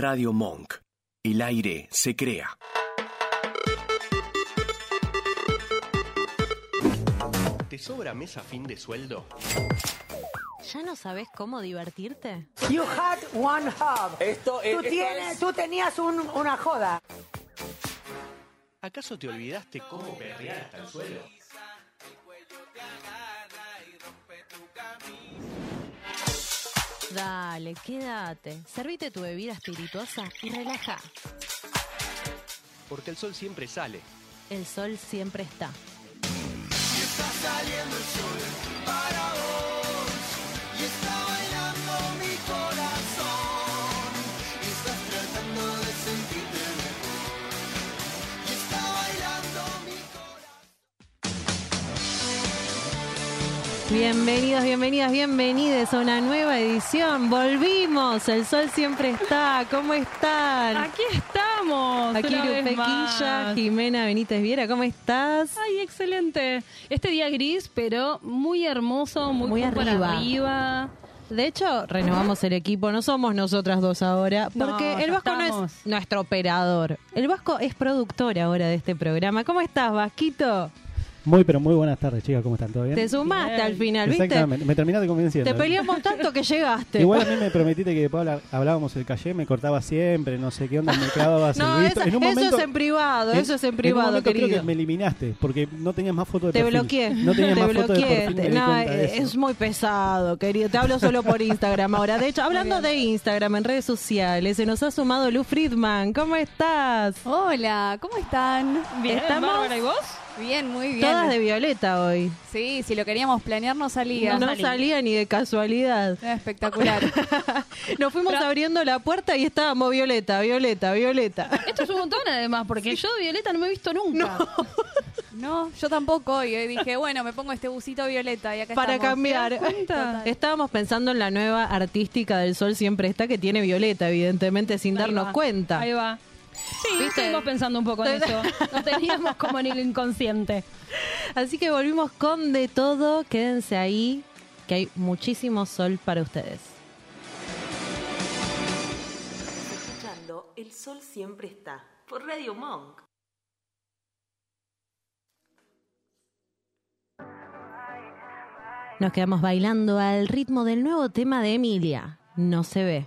Radio Monk. El aire se crea. ¿Te sobra mes a fin de sueldo? ¿Ya no sabes cómo divertirte? You had one hub. Esto es. Tú, esto tienes, es- tú tenías un- una joda. ¿Acaso te olvidaste cómo perrear hasta el suelo? Dale, quédate. Servite tu bebida espirituosa y relaja. Porque el sol siempre sale. El sol siempre está. Bienvenidos, bienvenidas, bienvenides a una nueva edición. Volvimos, el sol siempre está. ¿Cómo están? Aquí estamos. Aquí más. Jimena Benítez Viera, ¿cómo estás? Ay, excelente. Este día gris, pero muy hermoso, muy, arriba. arriba. De hecho, renovamos el equipo, no somos nosotras dos ahora, porque el Vasco no es nuestro operador. El Vasco es productor ahora de este programa. ¿Cómo estás, Vasquito? Muy, pero muy buenas tardes, chicas. ¿Cómo están? ¿Todo bien? Te sumaste Bien. al final, ¿viste? Exactamente. Me terminaste convenciendo. Te peleamos tanto que llegaste. Igual a mí me prometiste que después habla- hablábamos el calle, me cortaba siempre, no sé qué onda, me clavabas no, el visto. esa- En un eso es en privado, eso es en un privado, momento querido. creo que me eliminaste, porque no tenías más fotos de Te perfil. bloqueé. No tenías te más fotos de bloqueé. perfil, no, eh, es muy pesado, querido. Te hablo solo por Instagram ahora. De hecho, hablando de Instagram en redes sociales, se nos ha sumado Lu Friedman. ¿Cómo estás? Hola, ¿cómo están? Bien, Estamos- Bárbara, ¿y vos? Bien, muy bien. Todas de violeta hoy. Sí, si lo queríamos planear no salía. No, salí. salía ni de casualidad. Era espectacular. Nos fuimos abriendo la puerta y estábamos violeta, violeta, violeta. Esto es un montón además, porque yo de Violeta no me he visto nunca. no, yo tampoco. Y hoy dije, bueno, me pongo este busito violeta y acá Para estamos. cambiar. Estábamos pensando en la nueva artística del sol siempre está que tiene violeta, evidentemente, sin Ahí darnos va, cuenta. Ahí va. Sí, ¿Viste? estuvimos pensando un poco en eso. Nos teníamos como en el inconsciente. Así que volvimos con de todo. Quédense ahí, que hay muchísimo sol para ustedes. escuchando El Sol Siempre Está por Radio Monk. Nos quedamos bailando al ritmo del nuevo tema de Emilia. No se ve.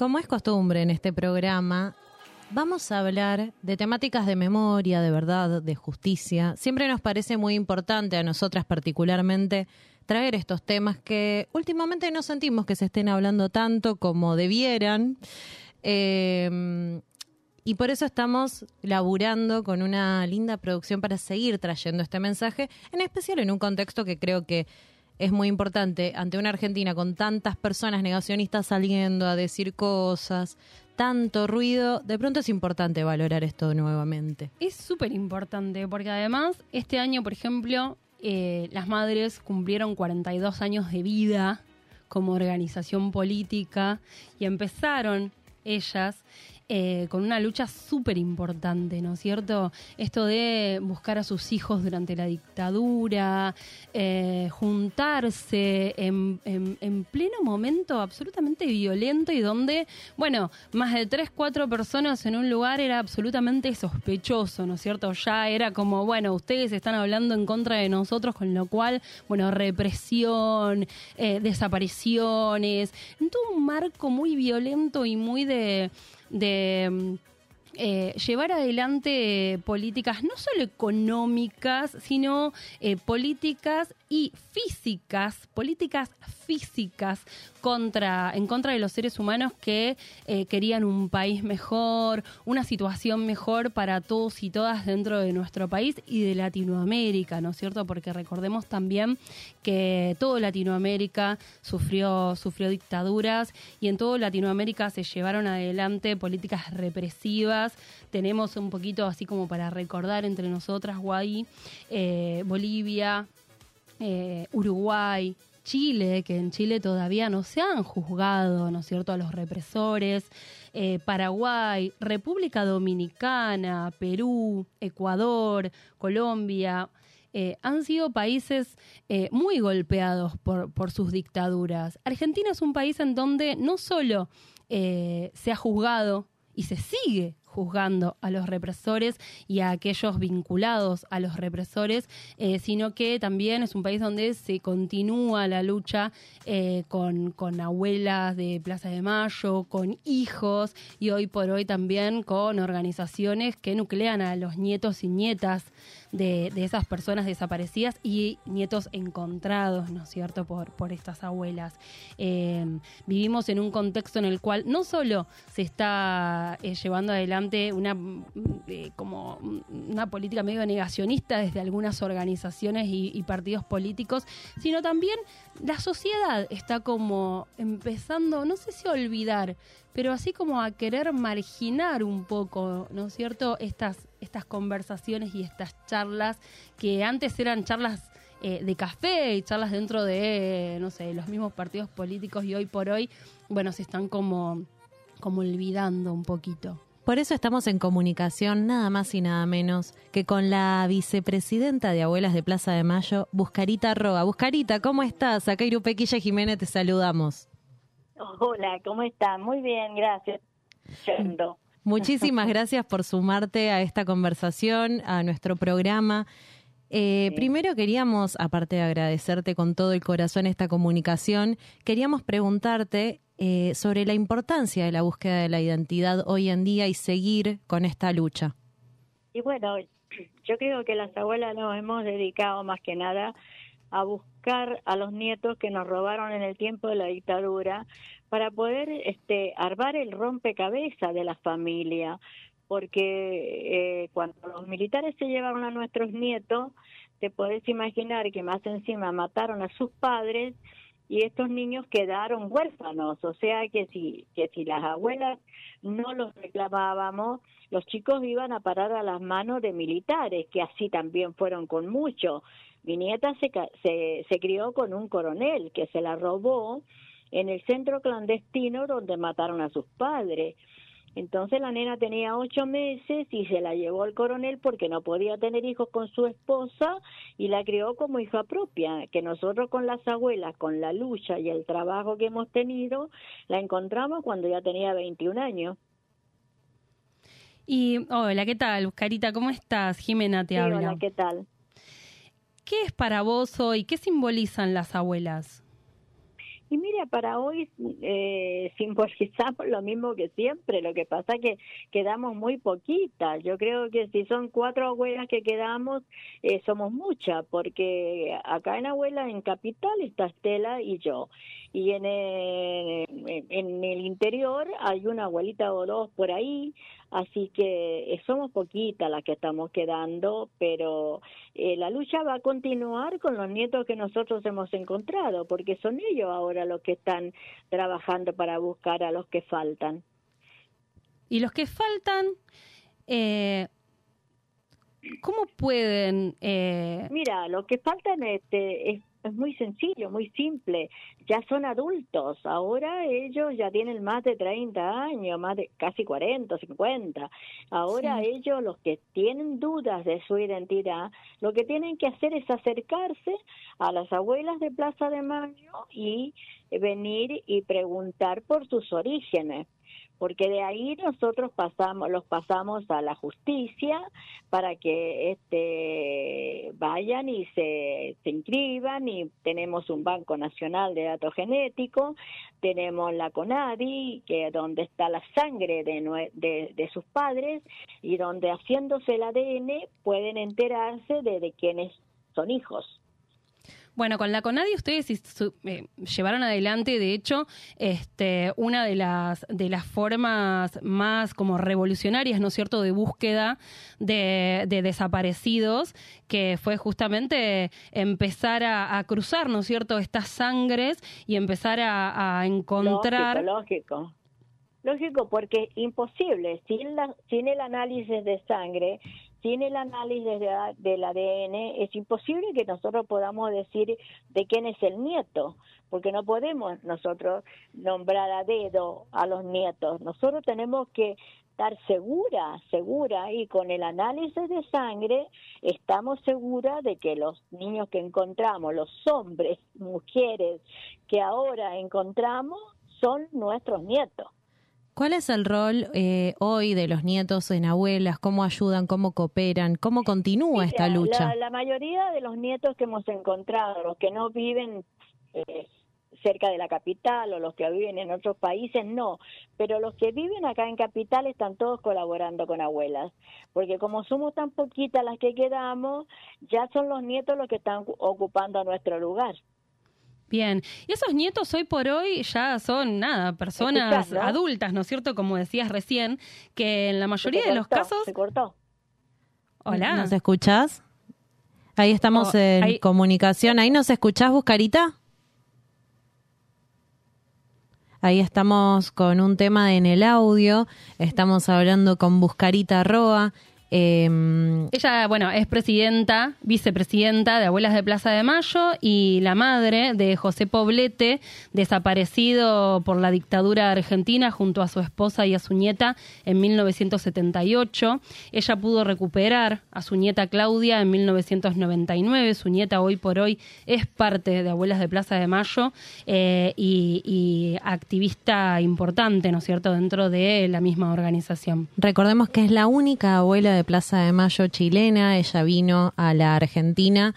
Como es costumbre en este programa, vamos a hablar de temáticas de memoria, de verdad, de justicia. Siempre nos parece muy importante a nosotras particularmente traer estos temas que últimamente no sentimos que se estén hablando tanto como debieran. Eh, y por eso estamos laburando con una linda producción para seguir trayendo este mensaje, en especial en un contexto que creo que es muy importante ante una Argentina con tantas personas negacionistas saliendo a decir cosas, tanto ruido, de pronto es importante valorar esto nuevamente. Es súper importante porque además este año, por ejemplo, eh, las madres cumplieron 42 años de vida como organización política y empezaron ellas eh, con una lucha súper importante, ¿no es cierto? Esto de buscar a sus hijos durante la dictadura, eh, juntarse en, en- en pleno momento absolutamente violento y donde, bueno, más de tres, cuatro personas en un lugar era absolutamente sospechoso, ¿no es cierto? Ya era como, bueno, ustedes están hablando en contra de nosotros, con lo cual, bueno, represión, eh, desapariciones, en todo un marco muy violento y muy de de mm, eh, llevar adelante políticas no solo económicas, sino eh, políticas y físicas, políticas físicas contra, en contra de los seres humanos que eh, querían un país mejor, una situación mejor para todos y todas dentro de nuestro país y de Latinoamérica, ¿no es cierto? Porque recordemos también que todo Latinoamérica sufrió, sufrió dictaduras y en todo Latinoamérica se llevaron adelante políticas represivas. Tenemos un poquito así como para recordar entre nosotras, Guay, eh, Bolivia, eh, Uruguay, Chile, que en Chile todavía no se han juzgado, ¿no es cierto?, a los represores, eh, Paraguay, República Dominicana, Perú, Ecuador, Colombia, eh, han sido países muy golpeados por, por sus dictaduras. Argentina es un país en donde no solo se ha juzgado y se sigue juzgando a los represores y a aquellos vinculados a los represores, eh, sino que también es un país donde se continúa la lucha eh, con, con abuelas de Plaza de Mayo, con hijos y hoy por hoy también con organizaciones que nuclean a los nietos y nietas de, de esas personas desaparecidas y nietos encontrados, ¿no es cierto?, por, por estas abuelas. Eh, vivimos en un contexto en el cual no solo se está eh, llevando adelante una, eh, como una política medio negacionista desde algunas organizaciones y, y partidos políticos, sino también la sociedad está como empezando, no sé si olvidar, pero así como a querer marginar un poco, ¿no es cierto?, estas, estas conversaciones y estas charlas que antes eran charlas eh, de café y charlas dentro de, no sé, los mismos partidos políticos y hoy por hoy, bueno, se están como, como olvidando un poquito. Por eso estamos en comunicación nada más y nada menos que con la vicepresidenta de Abuelas de Plaza de Mayo, Buscarita Roa. Buscarita, ¿cómo estás? Acá Irupequilla Jiménez te saludamos. Hola, ¿cómo están? Muy bien, gracias. Yendo. Muchísimas gracias por sumarte a esta conversación, a nuestro programa. Eh, Primero queríamos, aparte de agradecerte con todo el corazón esta comunicación, queríamos preguntarte eh, sobre la importancia de la búsqueda de la identidad hoy en día y seguir con esta lucha. Y bueno, yo creo que las abuelas nos hemos dedicado más que nada a buscar a los nietos que nos robaron en el tiempo de la dictadura para poder este, armar el rompecabezas de la familia, porque eh, cuando los militares se llevaron a nuestros nietos, te podés imaginar que más encima mataron a sus padres y estos niños quedaron huérfanos, o sea que si que si las abuelas no los reclamábamos, los chicos iban a parar a las manos de militares, que así también fueron con muchos. Mi nieta se, se, se crió con un coronel que se la robó en el centro clandestino donde mataron a sus padres. Entonces la nena tenía ocho meses y se la llevó el coronel porque no podía tener hijos con su esposa y la crió como hija propia, que nosotros con las abuelas, con la lucha y el trabajo que hemos tenido, la encontramos cuando ya tenía 21 años. Y hola, ¿qué tal? Carita, ¿cómo estás? Jimena te habla. Hola, ¿qué tal? ¿Qué es para vos hoy? ¿Qué simbolizan las abuelas? Y mira, para hoy eh, simbolizamos lo mismo que siempre, lo que pasa que quedamos muy poquitas. Yo creo que si son cuatro abuelas que quedamos, eh, somos muchas, porque acá en Abuela, en Capital, está Estela y yo. Y en el, en el interior hay una abuelita o dos por ahí, Así que eh, somos poquitas las que estamos quedando, pero eh, la lucha va a continuar con los nietos que nosotros hemos encontrado, porque son ellos ahora los que están trabajando para buscar a los que faltan. Y los que faltan, eh, ¿cómo pueden? Mira, los que faltan este, es es muy sencillo, muy simple. Ya son adultos. Ahora ellos ya tienen más de 30 años, más de casi 40, 50. Ahora ellos, los que tienen dudas de su identidad, lo que tienen que hacer es acercarse a las abuelas de Plaza de Mayo y venir y preguntar por sus orígenes porque de ahí nosotros pasamos los pasamos a la justicia para que este vayan y se, se inscriban y tenemos un banco nacional de datos genéticos tenemos la CONADI que donde está la sangre de, de, sus padres y donde haciéndose el ADN pueden enterarse de, de quiénes son hijos bueno, con la CONADI ustedes eh, llevaron adelante, de hecho, este, una de las, de las formas más como revolucionarias, ¿no es cierto?, de búsqueda de, desaparecidos, que fue justamente empezar a, cruzar, ¿no es cierto?, estas sangres y empezar a, encontrar... Lógico, lógico. porque imposible, sin, la, sin el análisis de sangre sin el análisis del ADN es imposible que nosotros podamos decir de quién es el nieto, porque no podemos nosotros nombrar a dedo a los nietos. Nosotros tenemos que estar segura, segura, y con el análisis de sangre estamos seguras de que los niños que encontramos, los hombres, mujeres que ahora encontramos, son nuestros nietos. ¿Cuál es el rol eh, hoy de los nietos en abuelas? ¿Cómo ayudan? ¿Cómo cooperan? ¿Cómo continúa esta lucha? La, mayoría de los nietos que hemos encontrado, los que no viven eh, cerca de la capital o los que viven en otros países, no. Pero los que viven acá en capital están todos colaborando con abuelas. Porque como somos tan poquitas las que quedamos, ya son los nietos los que están ocupando nuestro lugar. Bien, y esos nietos hoy por hoy ya son nada, personas adultas, ¿no es cierto? Como decías recién, que en la mayoría de los casos... Se cortó. Hola. ¿Nos escuchás? Ahí estamos oh, en comunicación. ¿Ahí nos escuchás, Buscarita? Ahí estamos con un tema en el audio. Estamos hablando con Buscarita Roa. Eh, Ella, bueno, es presidenta, vicepresidenta de Abuelas de Plaza de Mayo y la madre de José Poblete, desaparecido por la dictadura argentina junto a su esposa y a su nieta en 1978. Ella pudo recuperar a su nieta Claudia en 1999. Su nieta hoy por hoy es parte de Abuelas de Plaza de Mayo eh, y, y activista importante, ¿no es cierto?, dentro de la misma organización. Recordemos que es la única abuela de Plaza de Mayo chilena. Ella vino a la Argentina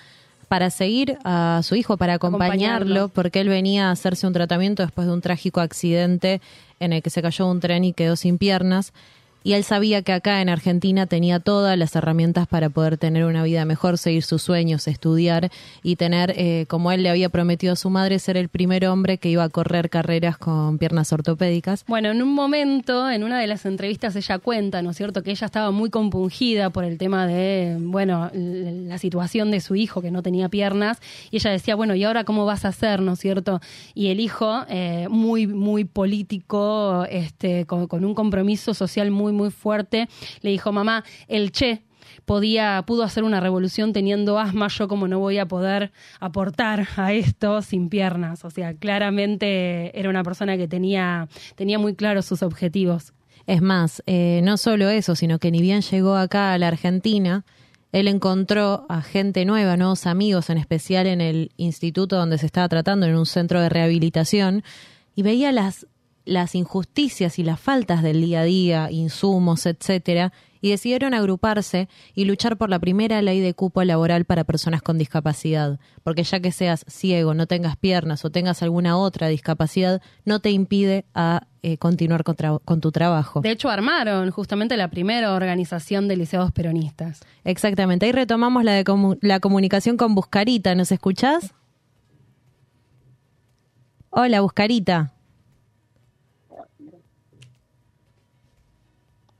para seguir a su hijo, para acompañarlo, porque él venía a hacerse un tratamiento después de un trágico accidente en el que se cayó un tren y quedó sin piernas. Y él sabía que acá en Argentina tenía todas las herramientas para poder tener una vida mejor, seguir sus sueños, estudiar y tener, eh, como él le había prometido a su madre, ser el primer hombre que iba a correr carreras con piernas ortopédicas. Bueno, en un momento, en una de las entrevistas, ella cuenta, ¿no es cierto?, que ella estaba muy compungida por el tema de, bueno, la situación de su hijo que no tenía piernas. Y ella decía, bueno, ¿y ahora cómo vas a hacer, ¿no es cierto? Y el hijo, eh, muy, muy político, este, con, con un compromiso social muy, muy fuerte, le dijo, mamá, el che podía, pudo hacer una revolución teniendo asma, yo como no voy a poder aportar a esto sin piernas. O sea, claramente era una persona que tenía, tenía muy claros sus objetivos. Es más, eh, no solo eso, sino que ni bien llegó acá a la Argentina, él encontró a gente nueva, nuevos amigos, en especial en el instituto donde se estaba tratando, en un centro de rehabilitación, y veía las, las injusticias y las faltas del día a día, insumos, etcétera, y decidieron agruparse y luchar por la primera ley de cupo laboral para personas con discapacidad, porque ya que seas ciego, no tengas piernas o tengas alguna otra discapacidad, no te impide a eh, continuar con, tu trabajo. De hecho, armaron justamente la primera organización de liceos peronistas. Exactamente. Ahí retomamos la, de comu- la comunicación con Buscarita. ¿Nos escuchás? Hola, Buscarita.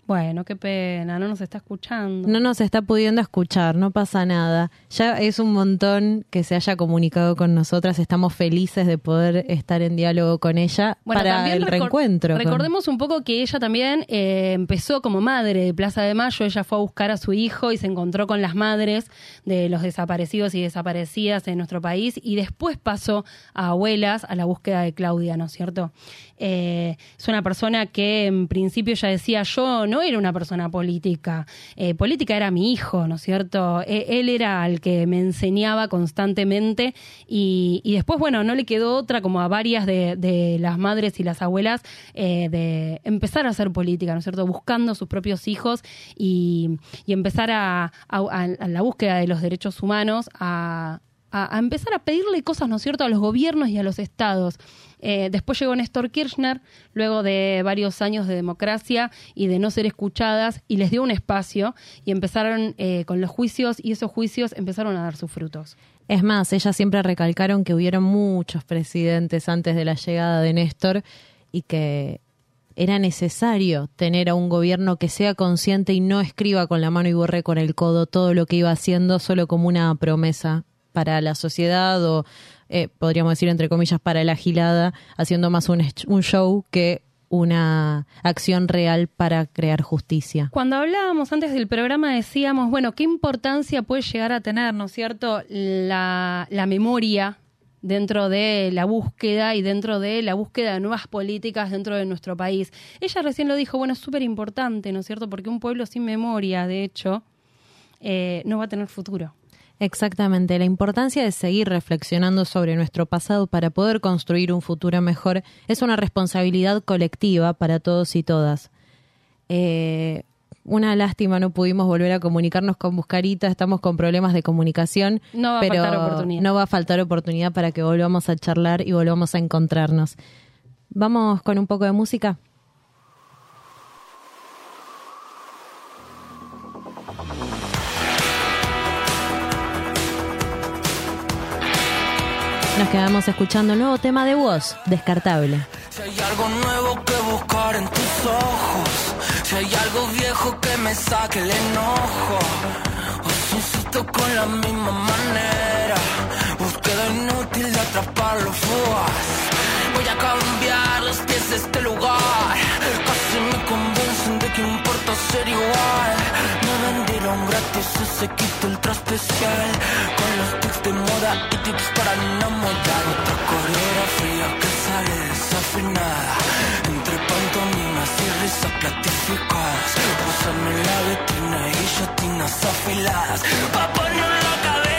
Bueno, qué pena, no nos está escuchando. No nos está pudiendo escuchar, no pasa nada. Ya es un montón que se haya comunicado con nosotras. Estamos felices de poder estar en diálogo con ella Bueno, para el recor- reencuentro. con- Recordemos un poco que ella también eh, empezó como madre de Plaza de Mayo. Ella fue a buscar a su hijo y se encontró con las madres de los desaparecidos y desaparecidas en nuestro país. Y después pasó a abuelas a la búsqueda de Claudia, ¿no es cierto? Eh, es una persona que en principio ya decía, yo no era una persona política. Eh, política era mi hijo, ¿no es cierto? E- él era el que me enseñaba constantemente y, después, bueno, no le quedó otra como a varias de, las madres y las abuelas eh, de empezar a hacer política, ¿no es cierto? Buscando sus propios hijos y, empezar a- a la búsqueda de los derechos humanos, a, a- empezar a pedirle cosas, ¿no es cierto?, a los gobiernos y a los estados. Eh, después llegó Néstor Kirchner, luego de varios años de democracia y de no ser escuchadas, y les dio un espacio y empezaron eh, con los juicios y esos juicios empezaron a dar sus frutos. Es más, ellas siempre recalcaron que hubieron muchos presidentes antes de la llegada de Néstor y que era necesario tener a un gobierno que sea consciente y no escriba con la mano y borre con el codo todo lo que iba haciendo solo como una promesa para la sociedad o eh, podríamos decir entre comillas para la gilada, haciendo más un, un show que una acción real para crear justicia. Cuando hablábamos antes del programa decíamos, bueno, ¿qué importancia puede llegar a tener, ¿no es cierto?, la, la memoria dentro de la búsqueda y dentro de la búsqueda de nuevas políticas dentro de nuestro país. Ella recién lo dijo, bueno, es súper importante, ¿no es cierto?, porque un pueblo sin memoria, de hecho, eh, no va a tener futuro. Exactamente, la importancia de seguir reflexionando sobre nuestro pasado para poder construir un futuro mejor es una responsabilidad colectiva para todos y todas. Eh, una lástima, no pudimos volver a comunicarnos con Buscarita, estamos con problemas de comunicación, No va a pero faltar oportunidad. no va a faltar oportunidad para que volvamos a charlar y volvamos a encontrarnos. Vamos con un poco de música. Nos quedamos escuchando el nuevo tema de voz, Descartable. Si hay algo nuevo que buscar en tus ojos, si hay algo viejo que me saque el enojo, o si insisto con la misma manera, búsqueda inútil de atrapar los. Voy a cambiar los pies de este lugar, casi me convencen de que importa ser igual. Me vendieron gratis ese kit ultra especial, con los tics de moda y tips para enamorar. Otra coreografía que sale desafinada, entre pantomimas y risas platificadas. Usan en la vitrina y guillotinas afiladas, pa' poner la cabeza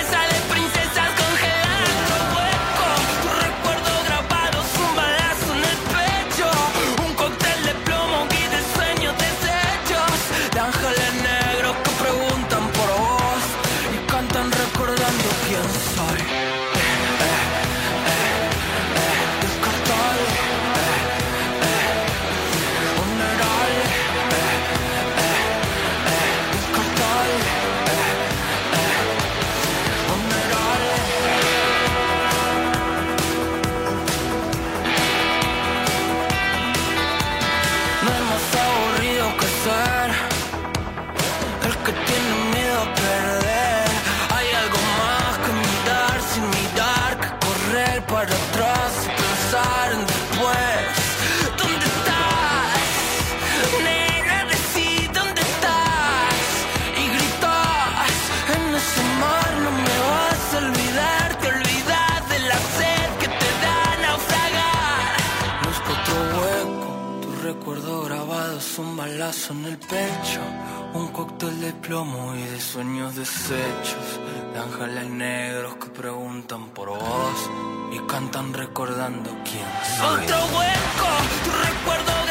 un balazo en el pecho, un cóctel de plomo y de sueños deshechos, de ángeles negros que preguntan por vos y cantan recordando quién soy. Otro hueco, tu recuerdo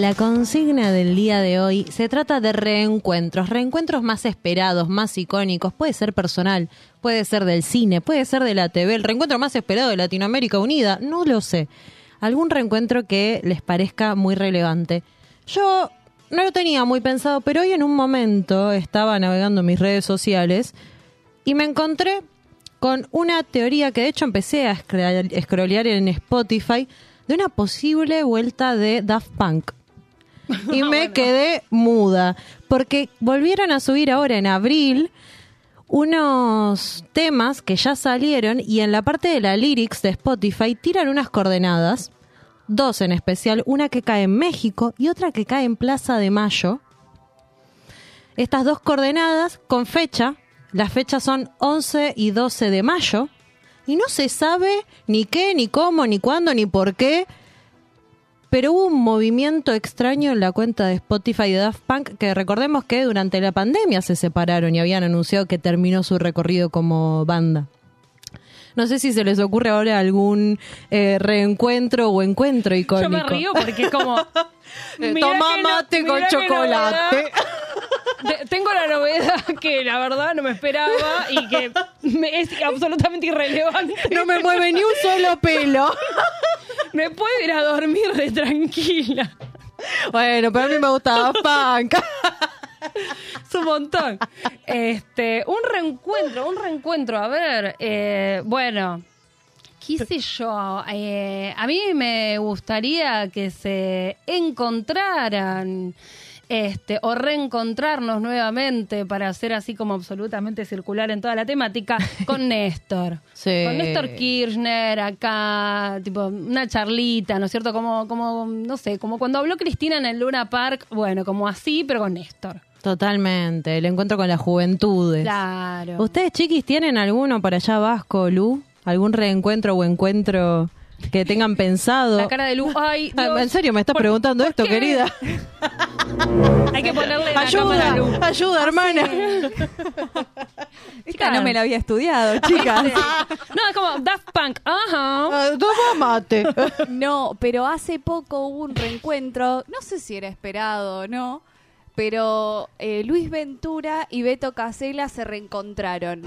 La consigna del día de hoy se trata de reencuentros, reencuentros más esperados, más icónicos, puede ser personal, puede ser del cine, puede ser de la TV, el reencuentro más esperado de Latinoamérica Unida, no lo sé. Algún reencuentro que les parezca muy relevante. Yo no lo tenía muy pensado, pero hoy en un momento estaba navegando mis redes sociales y me encontré con una teoría que de hecho empecé a scrollear en Spotify de una posible vuelta de Daft Punk. Y me quedé muda, porque volvieron a subir ahora en abril unos temas que ya salieron y en la parte de la lyrics de Spotify tiran unas coordenadas, dos en especial, una que cae en México y otra que cae en Plaza de Mayo. Estas dos coordenadas con fecha, las fechas son 11 y 12 de mayo, y no se sabe ni qué, ni cómo, ni cuándo, ni por qué, pero hubo un movimiento extraño en la cuenta de Spotify de Daft Punk que recordemos que durante la pandemia se separaron y habían anunciado que terminó su recorrido como banda. No sé si se les ocurre ahora algún eh, reencuentro o encuentro icónico. Yo me río porque es como. Eh, toma no- mate con chocolate. Tengo la novedad que la verdad no me esperaba y que me- es absolutamente irrelevante. No me mueve ni un solo pelo. Me puedo ir a dormir de tranquila. Bueno, pero a mí me gusta Daft Punk. Es un montón. Este, un reencuentro, un reencuentro. A ver, eh, bueno, qué sé yo. eh, a mí me gustaría que se encontraran. Este, o reencontrarnos nuevamente para hacer así como absolutamente circular en toda la temática con Néstor. Sí. Con Néstor Kirchner acá, tipo una charlita, ¿no es cierto? Como, como, no sé, como cuando habló Cristina en el Luna Park, bueno, como así, pero con Néstor. Totalmente, el encuentro con las juventudes. Claro. ¿Ustedes, chiquis, tienen alguno para allá Vasco, Lu? ¿Algún reencuentro o encuentro que tengan pensado? La cara de Lu. Ay, Ah, Dios. ¿En serio me estás ¿Por- preguntando por esto, qué? querida? Hay que ponerle la cámara a Ayuda, Lu. ayuda, hermana. Esta no me la había estudiado, chicas. No, es como Daft Punk. Ajá. Ah, Toma mate. No, pero hace poco hubo un reencuentro, no sé si era esperado o no, pero eh, Luis Ventura y Beto Casella se reencontraron.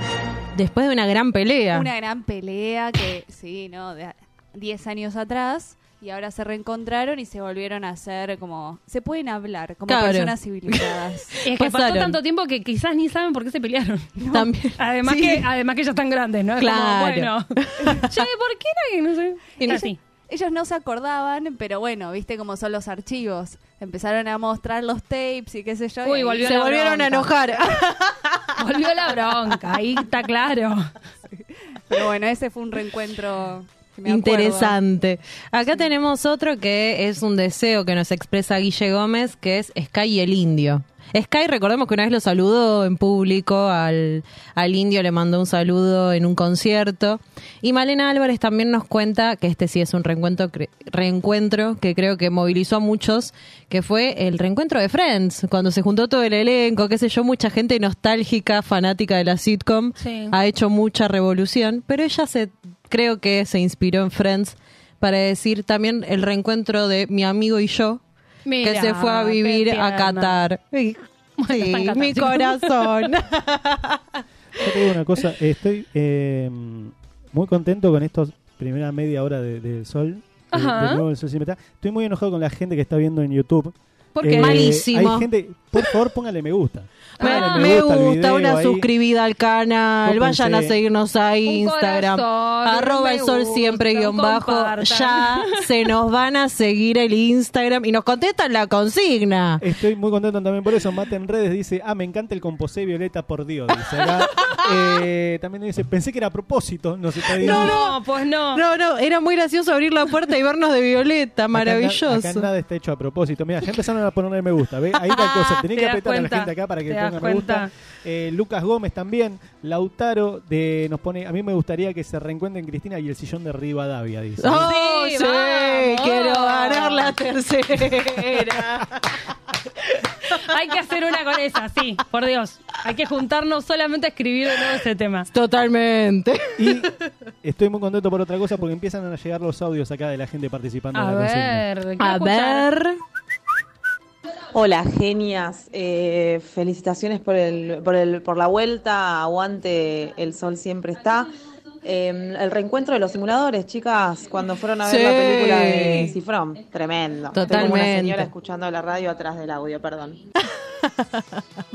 Después de una gran pelea. Una gran pelea que, sí, ¿no? De 10 años atrás. Y ahora se reencontraron y se volvieron a hacer como... Se pueden hablar como Claro. personas civilizadas. Es que pasó tanto tiempo que quizás ni saben por qué se pelearon. También. Además, Sí. que, además que ya están grandes, ¿no? Es como, Claro. bueno. che, ¿por qué no? No sé. Y no- Así. Ellos no se acordaban, pero bueno, viste cómo son los archivos. Empezaron a mostrar los tapes y qué sé yo. y Uy, volvió Se la volvieron a enojar. Volvió la bronca, ahí está claro. Pero bueno, ese fue un reencuentro. Interesante. Acá tenemos otro que es un deseo que nos expresa Guille Gómez, que es Sky y el Indio. Sky, recordemos que una vez lo saludó en público, al, al indio le mandó un saludo en un concierto. Y Malena Álvarez también nos cuenta que este sí es un reencuentro, reencuentro que creo que movilizó a muchos, que fue el reencuentro de Friends, cuando se juntó todo el elenco, qué sé yo, mucha gente nostálgica, fanática de la sitcom, Sí. ha hecho mucha revolución, pero ella se creo que se inspiró en Friends para decir también el reencuentro de mi amigo y yo, Mira, que se fue a vivir a. Qatar. Sí, Bueno, mi corazón. Yo te digo una cosa, estoy eh, muy contento con estos primera media hora de- del sol. de- Ajá. de nuevo el sol. Estoy muy enojado con la gente que está viendo en YouTube. ¿Por qué? Malísimo. Hay gente, por favor, póngale me gusta. Me, Póngale me gusta, video una ahí. suscribida al canal, vayan a seguirnos a Instagram, corazón, arroba el sol gusta, siempre guion bajo, ya se nos van a seguir el Instagram y nos contestan la consigna. Estoy muy contento también por eso. Mate en redes dice, ah, me encanta el composé Violeta por Dios. Dice acá. Eh, también dice, pensé que era a propósito. No se está diciendo. No, pues no. No, no, era muy gracioso abrir la puerta y vernos de Violeta, Acá maravilloso. Acá nada está hecho a propósito. Mira, ya empezaron a ponerle me gusta. ¿ve? Ahí la cosa. Tenés ¿Te que apretar a la gente acá para que ¿Te ponga me gusta. Eh, Lucas Gómez también. Lautaro de, nos pone, a mí me gustaría que se reencuentren Cristina y el sillón de Rivadavia, dice. Oh, Sí, quiero ganar la tercera. Hay que hacer una con esa, sí, por Dios. Hay que juntarnos solamente a escribir de nuevo ese tema. Totalmente. Y estoy muy contento por otra cosa porque empiezan a llegar los audios acá de la gente participando A en la ver, A escuchar. ver. Hola, genias. Eh, felicitaciones por, el, por, el, por la vuelta. Aguante, el sol siempre está. Eh, el reencuentro de los simuladores, chicas, cuando fueron a ver Sí. la película de Cifrón. Tremendo. Estoy como una Totalmente. señora escuchando la radio atrás del audio, perdón.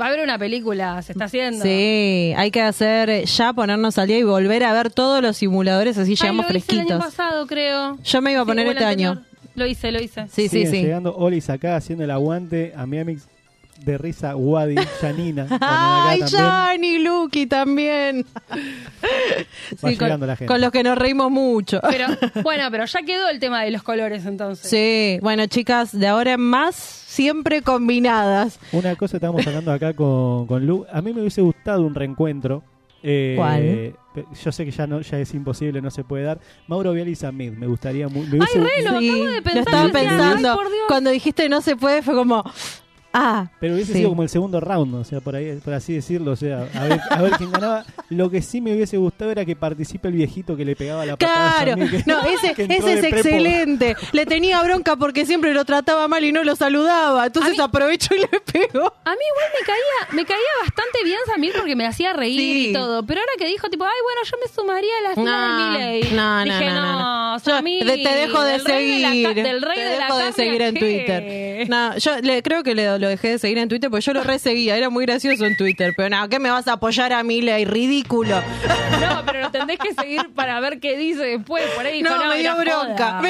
Va a haber una película, se está haciendo. Sí, hay que hacer ya ponernos al día y volver a ver todos los simuladores así Ay, llegamos lo hice el año fresquitos. pasado, creo. Yo me iba a poner este anterior. año. Lo hice, lo hice. Sí, sí, Siguen sí. llegando Olis acá haciendo el aguante a mi amix de risa Wadi, Janina. Ay. Jani, Lucky también. Va Sí, con, la gente. con los que nos reímos mucho. Pero, bueno, pero ya quedó el tema de los colores entonces. Sí, bueno, chicas, de ahora en más, siempre combinadas. Una cosa estábamos hablando acá con, con Lu. A mí me hubiese gustado un reencuentro. Eh, ¿Cuál? Yo sé que ya no ya es imposible, no se puede dar. Mauro Vial y Samid, me gustaría mu- me hubiese- Ay, re, lo Sí, acabo de pensar. lo estaba pensando. Ay, por Dios. Cuando dijiste no se puede, fue como. Ah, Pero hubiese Sí. sido como el segundo round, o sea, por ahí, por así decirlo, o sea, a ver, a ver quién ganaba. Lo que sí me hubiese gustado era que participe el viejito que le pegaba la patada a Claro, que- no, ese, que ese es de excelente. Le tenía bronca porque siempre lo trataba mal y no lo saludaba. Entonces A mí- aprovechó y le pegó. A mí igual me caía, me caía bastante bien Samir porque me hacía reír Sí. y todo. Pero ahora que dijo, tipo, ay, bueno, yo me sumaría a la fila No, de Miley. no, no, Dije, no, no, no. Yo Samir, te, te dejo de del rey de la seguir. del rey te de la dejo de carne, seguir en ¿qué? Twitter. No, yo le, creo que le- lo dejé de seguir en Twitter porque yo lo reseguía. Era muy gracioso en Twitter. Pero no, ¿qué me vas a apoyar a Miley? Ridículo. No, pero lo tendés que seguir para ver qué dice después. Por ahí dijo, No, no, me dio bronca.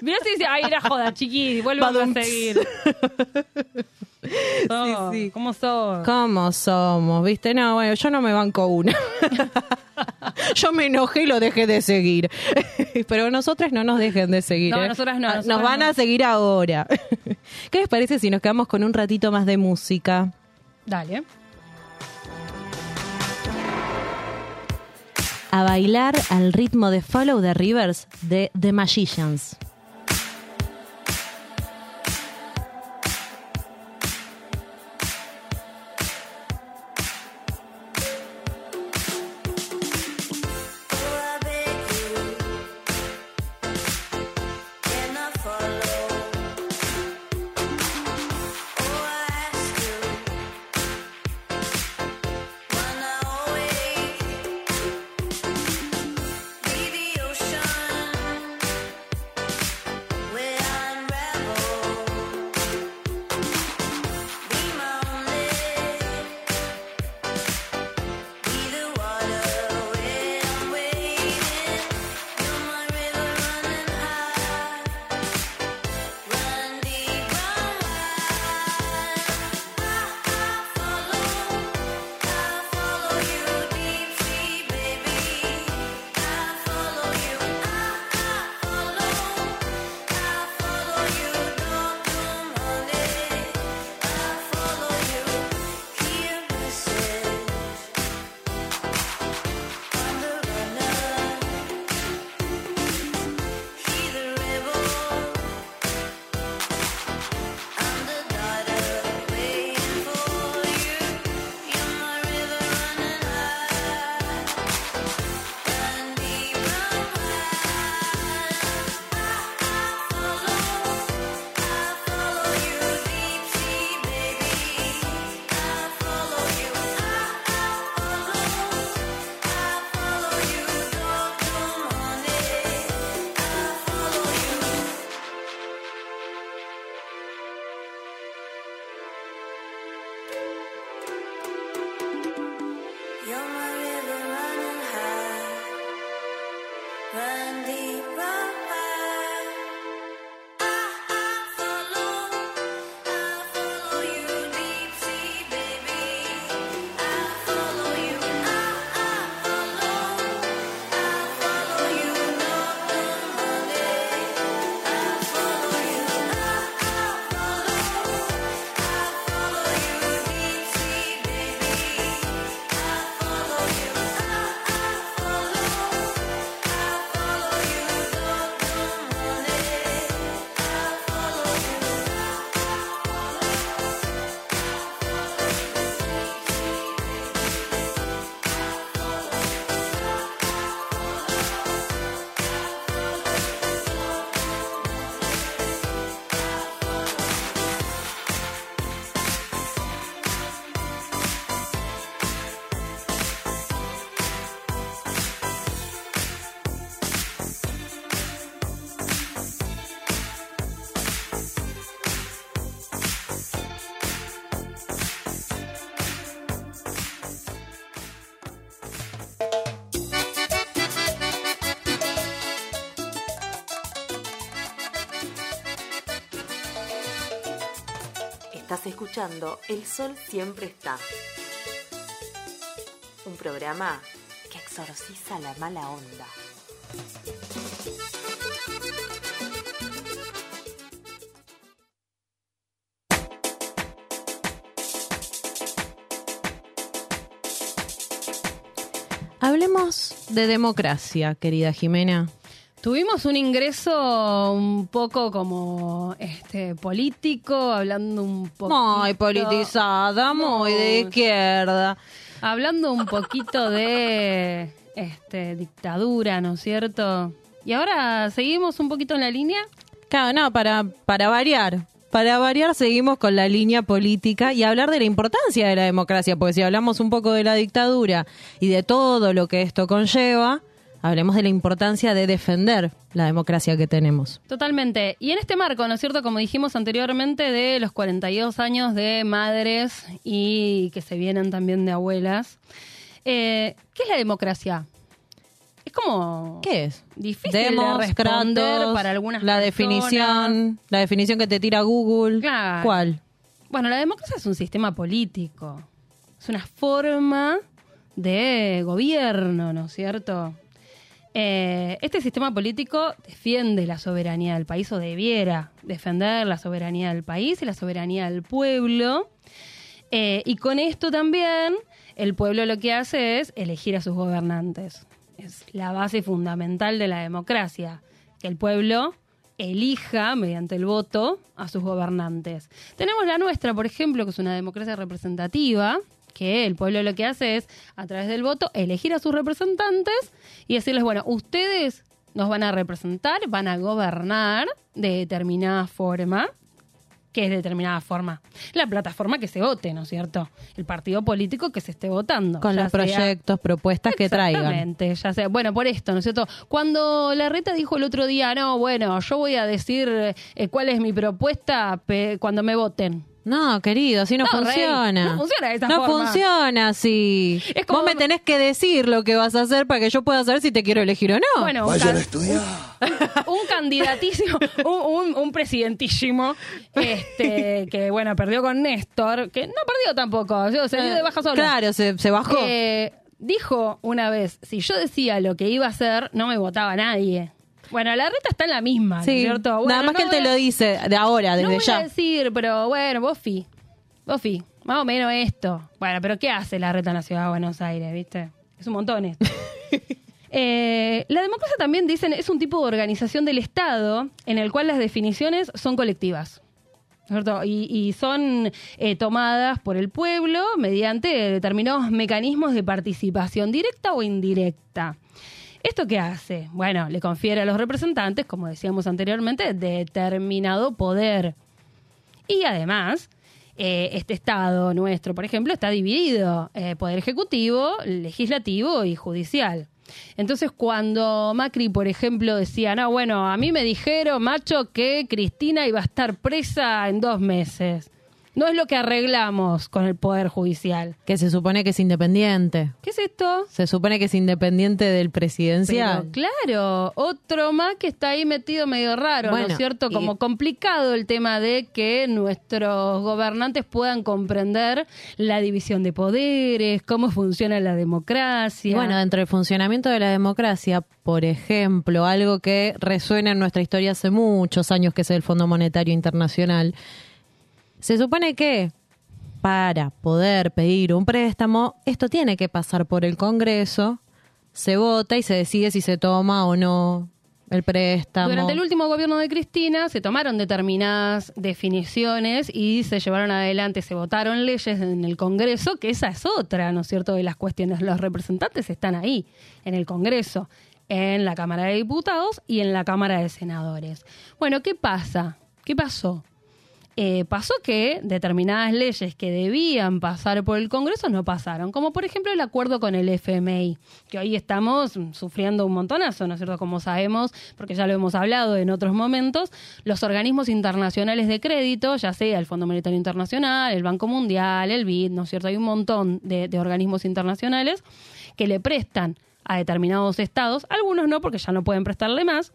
Mirá si dice, ay, era joda, chiqui, vuelvo a seguir. No, sí. ¿Cómo sos? ¿Cómo somos? ¿Viste? No, bueno, yo no me banco una. yo me enojé y lo dejé de seguir. Pero nosotras no nos dejen de seguir. No, ¿eh? nosotras no, Ah, nosotras Nos van no. a seguir ahora. ¿Qué les parece si nos quedamos con un ratito más de música? Dale. A bailar al ritmo de Follow the Rivers de The Magicians. Escuchando El Sol Siempre Está. Un programa que exorciza la mala onda. Hablemos de democracia, querida Jimena. Tuvimos un ingreso un poco como este político, hablando un poco. Muy politizada, muy de izquierda. Hablando un poquito de este dictadura, ¿no es cierto? Y ahora seguimos un poquito en la línea. Claro, no, para, para variar. Para variar, seguimos con la línea política y hablar de la importancia de la democracia, porque si hablamos un poco de la dictadura y de todo lo que esto conlleva, hablemos de la importancia de defender la democracia que tenemos. Totalmente. Y en este marco, ¿no es cierto? Como dijimos anteriormente, de los 42 años de madres y que se vienen también de abuelas. eh, ¿Qué es la democracia? Es como... ¿Qué es? Difícil Demos, de responder para algunas la personas. definición, la definición que te tira Google. Claro. ¿Cuál? Bueno, la democracia es un sistema político. Es una forma de gobierno, ¿no es cierto? Eh, este sistema político defiende la soberanía del país o debiera defender la soberanía del país y la soberanía del pueblo. Eh, y con esto también el pueblo lo que hace es elegir a sus gobernantes. Es la base fundamental de la democracia, que el pueblo elija mediante el voto a sus gobernantes. Tenemos la nuestra, por ejemplo, que es una democracia representativa, que el pueblo lo que hace es, a través del voto, elegir a sus representantes y decirles, bueno, ustedes nos van a representar, van a gobernar de determinada forma. ¿Qué es determinada forma? La plataforma que se vote, ¿no es cierto? El partido político que se esté votando. Con los sea- proyectos, propuestas que traigan. Exactamente, ya sea. Bueno, por esto, ¿no es cierto? Cuando la reta dijo el otro día, no, bueno, yo voy a decir eh, cuál es mi propuesta cuando me voten. No, querido, así no, No, Rey, funciona. no funciona de esa No forma. funciona así. Es como- Vos me tenés que decir lo que vas a hacer para que yo pueda saber si te quiero elegir o no. Bueno, un, can- un candidatísimo, un, un- un presidentísimo, este, que bueno, perdió con Néstor, que no perdió tampoco, o sea, se dio de baja solo. Claro, se, se bajó. Eh, dijo una vez, si yo decía lo que iba a hacer, no me votaba nadie. Bueno, la reta está en la misma, ¿no es cierto? Bueno, Nada más no que él te voy a- lo dice de ahora, No desde voy a ya. decir, pero bueno. Vos fi. Más o menos esto. Bueno, pero ¿qué hace la reta en la ciudad de Buenos Aires, viste? Es un montón esto. Eh, la democracia también dicen es un tipo de organización del Estado en el cual las definiciones son colectivas. ¿cierto? Y, y son eh, tomadas por el pueblo mediante determinados mecanismos de participación directa o indirecta. ¿Esto qué hace? Bueno, le confiere a los representantes, como decíamos anteriormente, determinado poder. Y además, eh, este Estado nuestro, por ejemplo, está dividido, eh, poder ejecutivo, legislativo y judicial. Entonces, cuando Macri, por ejemplo, decía, no, bueno, a mí me dijeron, macho, que Cristina iba a estar presa en dos meses. No es lo que arreglamos con el Poder Judicial. Que se supone que es independiente. ¿Qué es esto? Se supone que es independiente del presidencial. Pero claro, otro más que está ahí metido medio raro, ¿no es cierto? y- Como complicado el tema de que nuestros gobernantes puedan comprender la división de poderes, cómo funciona la democracia. Bueno, dentro del funcionamiento de la democracia, por ejemplo, algo que resuena en nuestra historia hace muchos años, que es el Fondo Monetario Internacional, se supone que para poder pedir un préstamo, esto tiene que pasar por el Congreso, se vota y se decide si se toma o no el préstamo. Durante el último gobierno de Cristina se tomaron determinadas definiciones y se llevaron adelante, se votaron leyes en el Congreso, que esa es otra, ¿no es cierto?, de las cuestiones. Los representantes están ahí, en el Congreso, en la Cámara de Diputados y en la Cámara de Senadores. Bueno, ¿qué pasa? ¿Qué pasó? Eh, pasó que determinadas leyes que debían pasar por el Congreso no pasaron, como por ejemplo el acuerdo con el FMI, que hoy estamos sufriendo un montonazo, ¿no es cierto? Como sabemos, porque ya lo hemos hablado en otros momentos, los organismos internacionales de crédito, ya sea el Fondo Monetario Internacional, el Banco Mundial, el BID, ¿no es cierto? Hay un montón de, de organismos internacionales que le prestan a determinados estados, algunos no, porque ya no pueden prestarle más,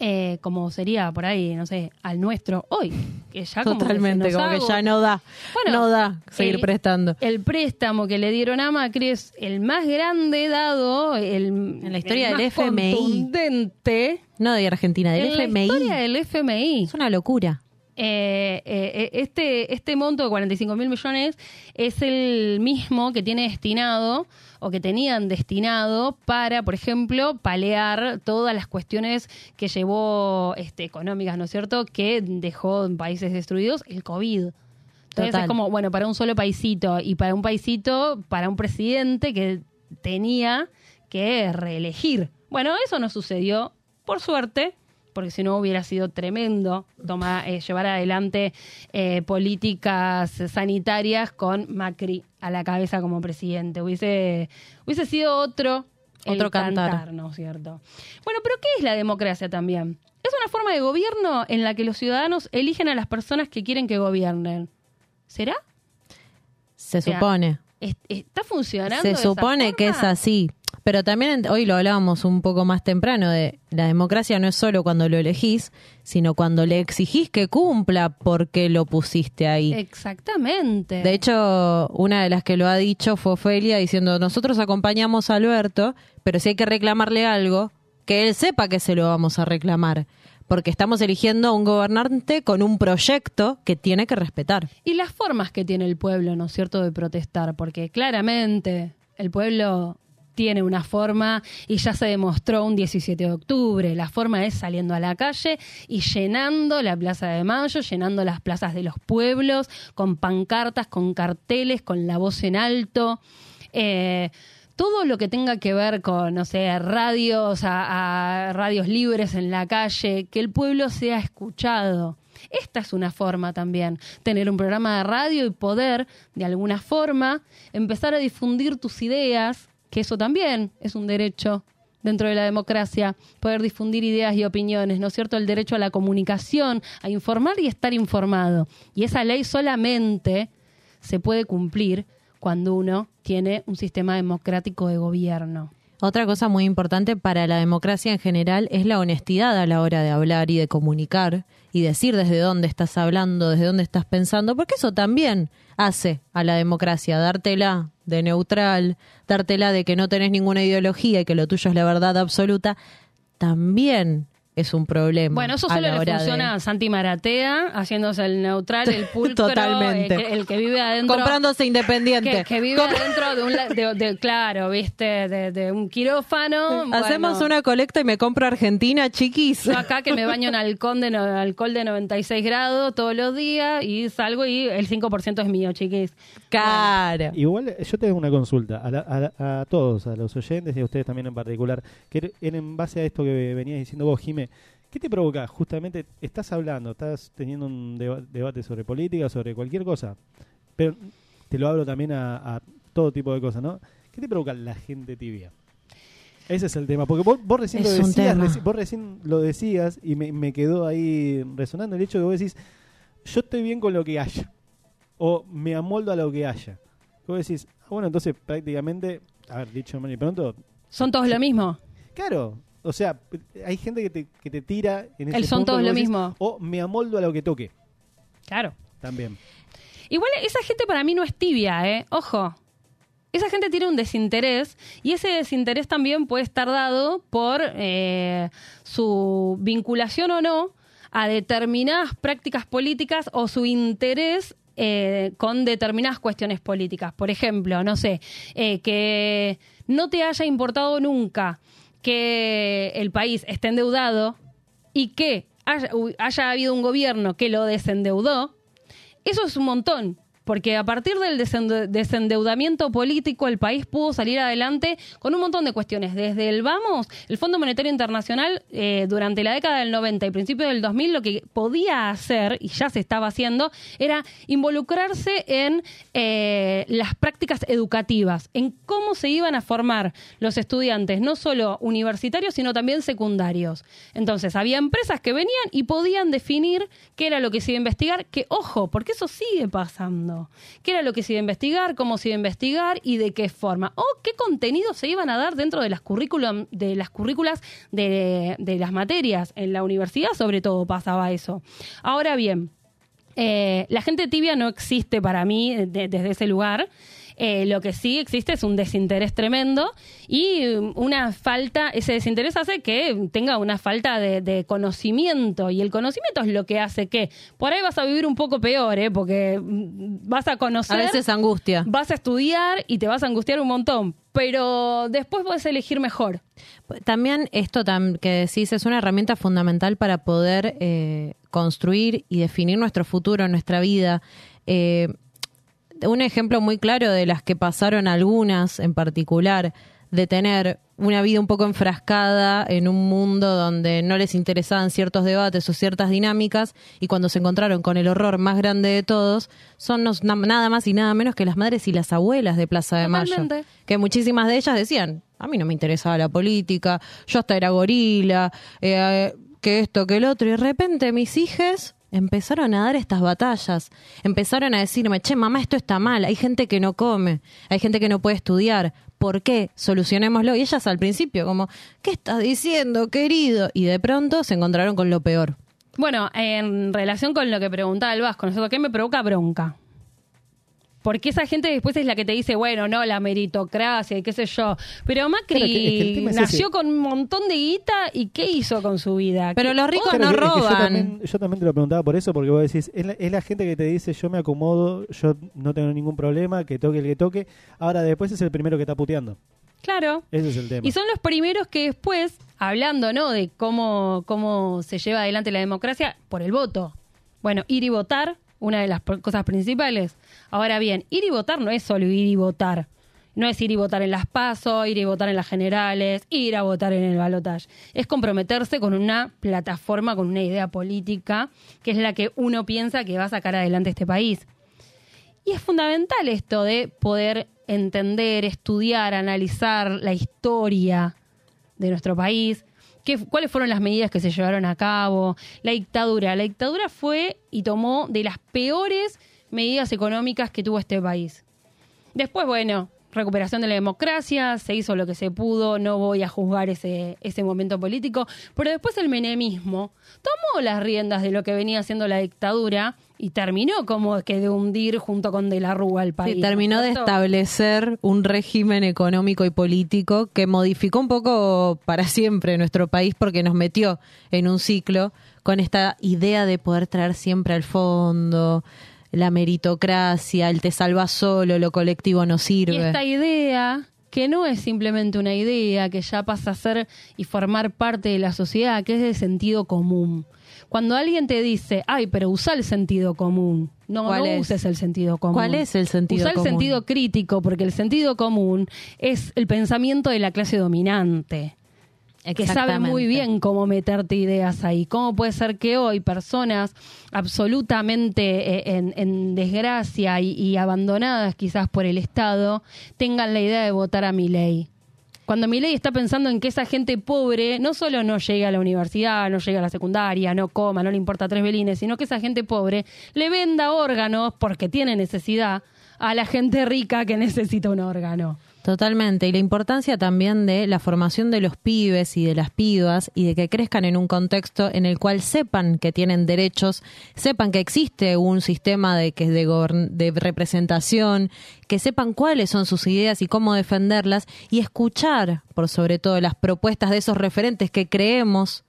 eh, como sería por ahí, no sé, al nuestro hoy. Que ya como que se Totalmente, como que ya no da. Bueno, no da seguir el- prestando. El préstamo que le dieron a Macri es el más grande dado el, en la historia del más FMI. contundente No de Argentina, del en la FMI. historia del FMI. Es una locura. Eh, eh, este, este monto de 45 mil millones es el mismo que tiene destinado o que tenían destinado para, por ejemplo, palear todas las cuestiones que llevó este, económicas, ¿no es cierto?, que dejó en países destruidos el COVID. Entonces Total. es como, bueno, para un solo paisito y para un paisito, para un presidente que tenía que reelegir. Bueno, eso no sucedió, por suerte, porque si no hubiera sido tremendo tomar, eh, llevar adelante eh, políticas sanitarias con Macri a la cabeza como presidente. Hubiese, hubiese sido otro, el Otro cantar. ¿no es cierto? Bueno, pero ¿qué es la democracia también? Es una forma de gobierno en la que los ciudadanos eligen a las personas que quieren que gobiernen. ¿Será? Se sea, supone. ¿Es- ¿Está funcionando? Se de esa supone que es así. Pero también hoy lo hablábamos un poco más temprano de la democracia no es solo cuando lo elegís, sino cuando le exigís que cumpla porque lo pusiste ahí. Exactamente. De hecho, una de las que lo ha dicho fue Ofelia diciendo, nosotros acompañamos a Alberto, pero si hay que reclamarle algo, que él sepa que se lo vamos a reclamar, porque estamos eligiendo a un gobernante con un proyecto que tiene que respetar. Y las formas que tiene el pueblo, ¿no es cierto?, de protestar, porque claramente el pueblo tiene una forma y ya se demostró un 17 de octubre. La forma es saliendo a la calle y llenando la Plaza de Mayo, llenando las plazas de los pueblos, con pancartas, con carteles, con la voz en alto. Eh, todo lo que tenga que ver con, no sé, radios, a, a radios libres en la calle, que el pueblo sea escuchado. Esta es una forma también, tener un programa de radio y poder, de alguna forma, empezar a difundir tus ideas, que eso también es un derecho dentro de la democracia, poder difundir ideas y opiniones, ¿no es cierto? El derecho a la comunicación, a informar y estar informado. Y esa ley solamente se puede cumplir cuando uno tiene un sistema democrático de gobierno. Otra cosa muy importante para la democracia en general es la honestidad a la hora de hablar y de comunicar y decir desde dónde estás hablando, desde dónde estás pensando, porque eso también hace a la democracia, dártela de neutral, dártela de que no tenés ninguna ideología y que lo tuyo es la verdad absoluta, también es un problema. Bueno, eso solo le de- funciona a Santi Maratea, haciéndose el neutral, el pulcro, Totalmente. El, que, el que vive adentro. Comprándose independiente. Que, que vive adentro de un, la- de, de- claro, viste, de, de un quirófano. Hacemos Bueno, una colecta y me compro Argentina, chiquis. Yo acá que me baño en alcohol de, no- alcohol de 96 grados todos los días y salgo y el 5% es mío, chiquis. Cara. Igual yo tengo una consulta a, la- a la- a todos, a los oyentes y a ustedes también en particular, que en, en base a esto que venías diciendo vos, ¿qué te provoca? Justamente estás hablando, estás teniendo un deba- debate sobre política, sobre cualquier cosa, pero te lo hablo también a, a todo tipo de cosas, ¿no? ¿Qué te provoca la gente tibia? Ese es el tema, porque vos, vos recién Es lo decías, reci- vos recién lo decías y me, me quedó ahí resonando el hecho de que vos decís, yo estoy bien con lo que haya, o me amoldo a lo que haya. Vos decís, ah, bueno, entonces prácticamente, a ver, dicho mal y pronto, ¿Son todos lo mismo? claro, o sea, hay gente que te, que te tira en ese El son punto todos lo decís, mismo. O me amoldo a lo que toque, Claro. también. Igual esa gente para mí no es tibia, ¿eh? Ojo. Esa gente tiene un desinterés y ese desinterés también puede estar dado por eh, su vinculación o no a determinadas prácticas políticas o su interés eh, con determinadas cuestiones políticas. Por ejemplo, no sé, eh, que no te haya importado nunca que el país esté endeudado y que haya, haya habido un gobierno que lo desendeudó, eso es un montón, porque a partir del desende- desendeudamiento político el país pudo salir adelante con un montón de cuestiones. Desde el Vamos, el Fondo Monetario Internacional eh, durante la década del 90 y principios del 2000 lo que podía hacer, y ya se estaba haciendo, era involucrarse en eh, las prácticas educativas, en cómo se iban a formar los estudiantes, no solo universitarios, sino también secundarios. Entonces, había empresas que venían y podían definir qué era lo que se iba a investigar, que ojo, porque eso sigue pasando. ¿Qué era lo que se iba a investigar? ¿Cómo se iba a investigar? ¿Y de qué forma? ¿O qué contenidos se iban a dar dentro de las, currículum, de las currículas de, las materias? En la universidad sobre todo pasaba eso. Ahora bien, eh, la gente tibia no existe para mí de- desde ese lugar. Eh, lo que sí existe es un desinterés tremendo y um, una falta, ese desinterés hace que tenga una falta de, de conocimiento y el conocimiento es lo que hace que por ahí vas a vivir un poco peor, ¿eh? porque mm, vas a conocer, A veces angustia. vas a estudiar y te vas a angustiar un montón, pero después puedes elegir mejor. También esto tam- que decís es una herramienta fundamental para poder eh, construir y definir nuestro futuro, nuestra vida. Eh, un ejemplo muy claro de las que pasaron algunas en particular, de tener una vida un poco enfrascada en un mundo donde no les interesaban ciertos debates o ciertas dinámicas y cuando se encontraron con el horror más grande de todos, son nada más y nada menos que las madres y las abuelas de Plaza de Mayo. Que muchísimas de ellas decían, a mí no me interesaba la política, yo hasta era gorila, eh, que esto, que el otro, y de repente mis hijas empezaron a dar estas batallas, empezaron a decirme, che, mamá, esto está mal, hay gente que no come, hay gente que no puede estudiar, ¿por qué? Solucionémoslo. Y ellas al principio como, ¿qué estás diciendo, querido? Y de pronto se encontraron con lo peor. Bueno, en relación con lo que preguntaba el Vasco, ¿no? ¿qué me provoca bronca? Porque esa gente después es la que te dice, bueno, no, la meritocracia y qué sé yo. Pero Macri que- es que el tema es nació ese. con un montón de guita y ¿qué hizo con su vida? Pero ¿Qué- los ricos Claro, no que- es que yo roban. también, yo también te lo preguntaba por eso, porque vos decís, es la, es la gente que te dice, yo me acomodo, yo no tengo ningún problema, que toque el que toque. Ahora, después es el primero que está puteando. Claro. Ese es el tema. Y son los primeros que después, hablando, ¿no? De cómo, cómo se lleva adelante la democracia, por el voto. Bueno, ir y votar, una de las cosas principales. Ahora bien, ir y votar no es solo ir y votar. No es ir y votar en las PASO, ir y votar en las generales, ir a votar en el balotaje. Es comprometerse con una plataforma, con una idea política, que es la que uno piensa que va a sacar adelante este país. Y es fundamental esto de poder entender, estudiar, analizar la historia de nuestro país, qué, cuáles fueron las medidas que se llevaron a cabo, la dictadura. La dictadura fue y tomó de las peores medidas económicas que tuvo este país. Después, bueno, recuperación de la democracia, se hizo lo que se pudo, no voy a juzgar ese, ese momento político, pero después el menemismo tomó las riendas de lo que venía haciendo la dictadura y terminó como que de hundir junto con De la Rúa al país. Sí, terminó ¿no de establecer un régimen económico y político que modificó un poco para siempre nuestro país porque nos metió en un ciclo con esta idea de poder traer siempre al fondo la meritocracia, el te salva solo, lo colectivo no Y sirve. esta idea, que no es simplemente una idea, que ya pasa a ser y formar parte de la sociedad, que es de sentido común. Cuando alguien te dice, ay, pero usa el sentido común. No, ¿Cuál no es? uses el sentido común. ¿Cuál es el sentido Usa común? el sentido crítico, porque el sentido común es el pensamiento de la clase dominante. Que sabe muy bien cómo meterte ideas ahí. ¿Cómo puede ser que hoy personas absolutamente eh, en, en desgracia y, y abandonadas quizás por el Estado tengan la idea de votar a mi ley? Cuando mi ley está pensando en que esa gente pobre no solo no llegue a la universidad, no llegue a la secundaria, no coma, no le importa tres velines, sino que esa gente pobre le venda órganos porque tiene necesidad a la gente rica que necesita un órgano. Totalmente. Y la importancia también de la formación de los pibes y de las pibas y de que crezcan en un contexto en el cual sepan que tienen derechos, sepan que existe un sistema de, que de, de representación, que sepan cuáles son sus ideas y cómo defenderlas y escuchar, por sobre todo, las propuestas de esos referentes que creemos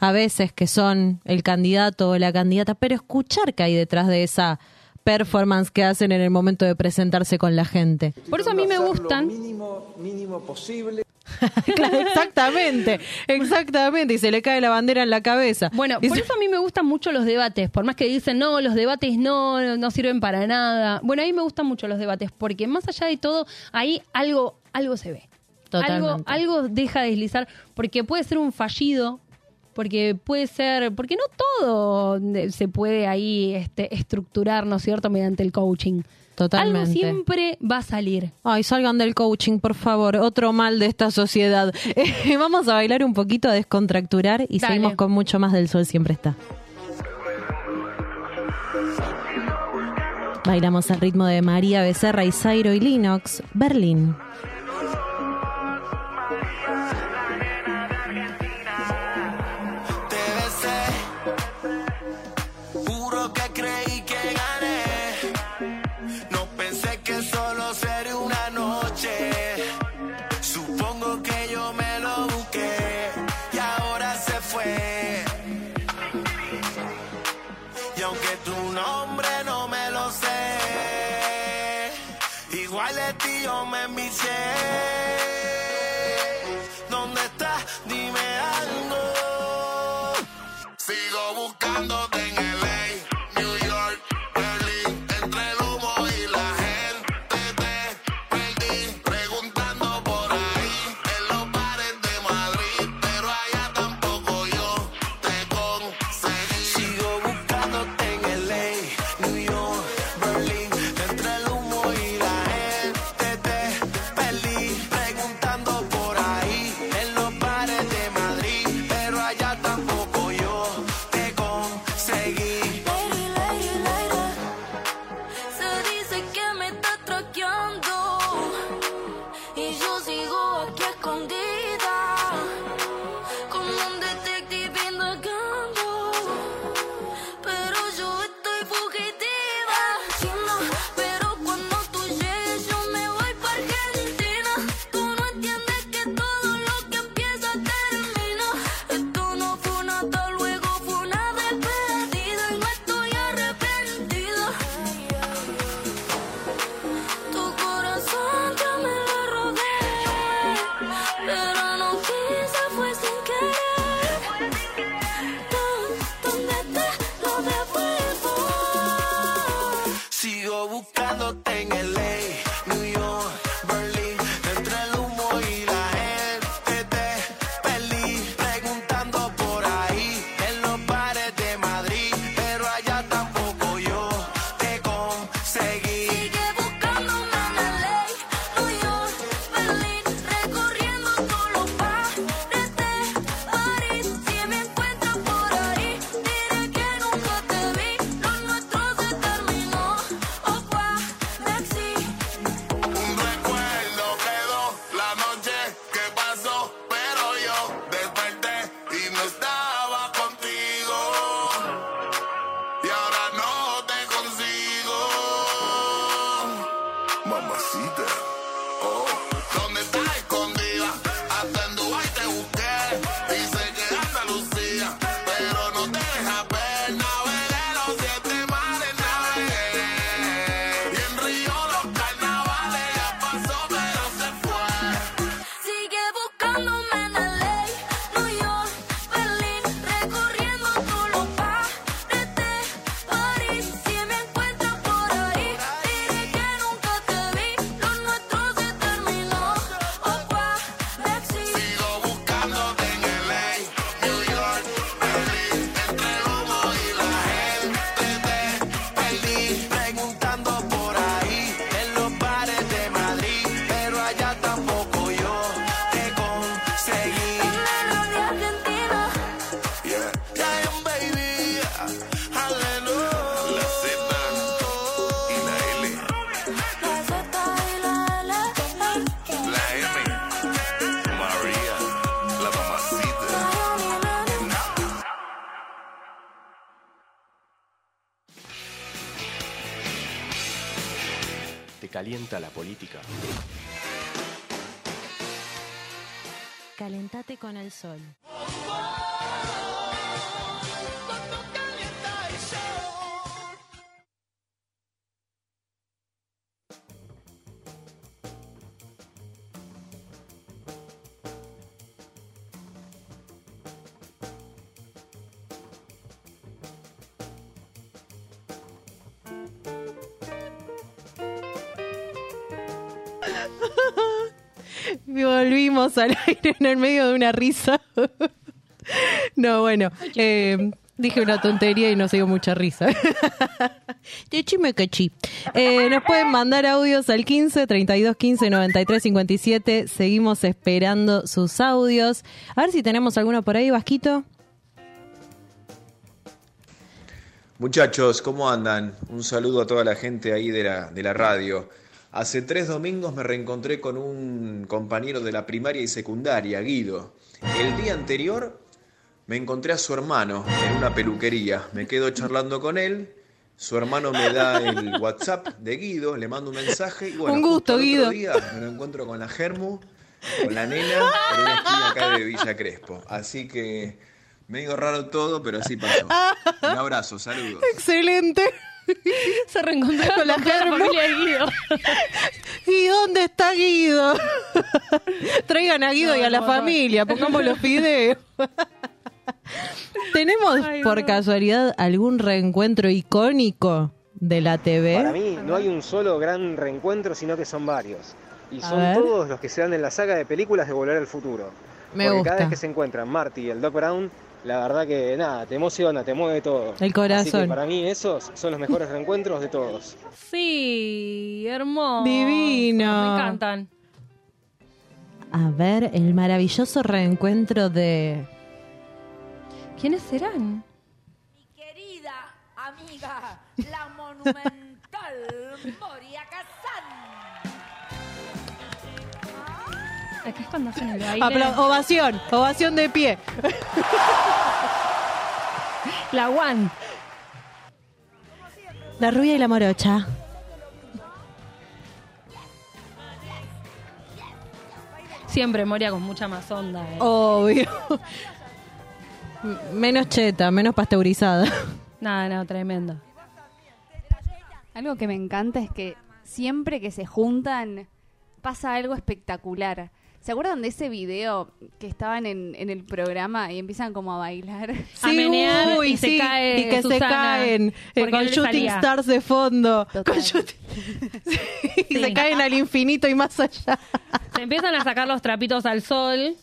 a veces que son el candidato o la candidata, pero escuchar qué hay detrás de esa performance que hacen en el momento de presentarse con la gente. Por eso a mí me gustan. mínimo, mínimo posible. Claro, exactamente, exactamente, y se le cae la bandera en la cabeza. Bueno, Y por se- eso a mí me gustan mucho los debates, por más que dicen, no, los debates no, no sirven para nada. Bueno, a mí me gustan mucho los debates, porque más allá de todo, ahí algo, algo se ve. Algo, Totalmente. algo deja de deslizar, porque puede ser un fallido, porque puede ser, porque no todo eh, se puede ahí este, estructurar, ¿no es cierto?, mediante el coaching. Totalmente. Algo siempre va a salir. Ay, salgan del coaching, por favor. Otro mal de esta sociedad. Eh, vamos a bailar un poquito, a descontracturar y Dale. seguimos con mucho más del sol siempre está. Bailamos al ritmo de María Becerra y Zairo y Linux, Berlín. al sol. Volvimos al aire en el medio de una risa. No, bueno. Eh, dije una tontería y nos dio mucha risa. Chime cachí. Eh, nos pueden mandar audios al 15 32 15 93 57. Seguimos esperando sus audios. A ver si tenemos alguno por ahí, Vasquito. Muchachos, ¿cómo andan? Un saludo a toda la gente ahí de la, de la radio. Hace tres domingos me reencontré con un compañero de la primaria y secundaria, Guido. El día anterior me encontré a su hermano en una peluquería. Me quedo charlando con él. Su hermano me da el WhatsApp de Guido, le mando un mensaje y bueno, Un gusto, otro Guido. día me lo encuentro con la Germu, con la nena, en una esquina acá de Villa Crespo. Así que medio raro todo, pero así pasó. Un abrazo, saludos. Excelente. Se reencontró con la la familia de Guido. ¿Y dónde está Guido? Traigan a Guido y a la No, no, no. familia, pongamos los videos. ¿Tenemos Ay, por no. casualidad algún reencuentro icónico de la TV? Para mí no hay un solo gran reencuentro, sino que son varios. Y A son ver. todos los que se dan en la saga de películas de Volver al Futuro. Me Porque gusta. cada vez que se encuentran Marty y el Doc Brown, la verdad que nada, te emociona, te mueve todo. El corazón. Así que para mí esos son los mejores reencuentros de todos. Sí, hermoso. Divino. Me encantan. A ver, el maravilloso reencuentro de... ¿Quiénes serán? Querida amiga, la monumental Moria Kazan. Acá es cuando hacen el baile. Apla- ovación, ovación de pie. La One. La rubia y la morocha. Siempre Moria con mucha más onda. eh. Obvio. Menos cheta, menos pasteurizada. Nada, no, tremendo. Algo que me encanta es que siempre que se juntan pasa algo espectacular. ¿Se acuerdan de ese video que estaban en, en el programa y empiezan como a bailar? A menear y se cae y que se caen eh, porque con Shooting salía. Stars de fondo. Total. Con shooting- y se caen al infinito y más allá. Se empiezan a sacar los trapitos al sol.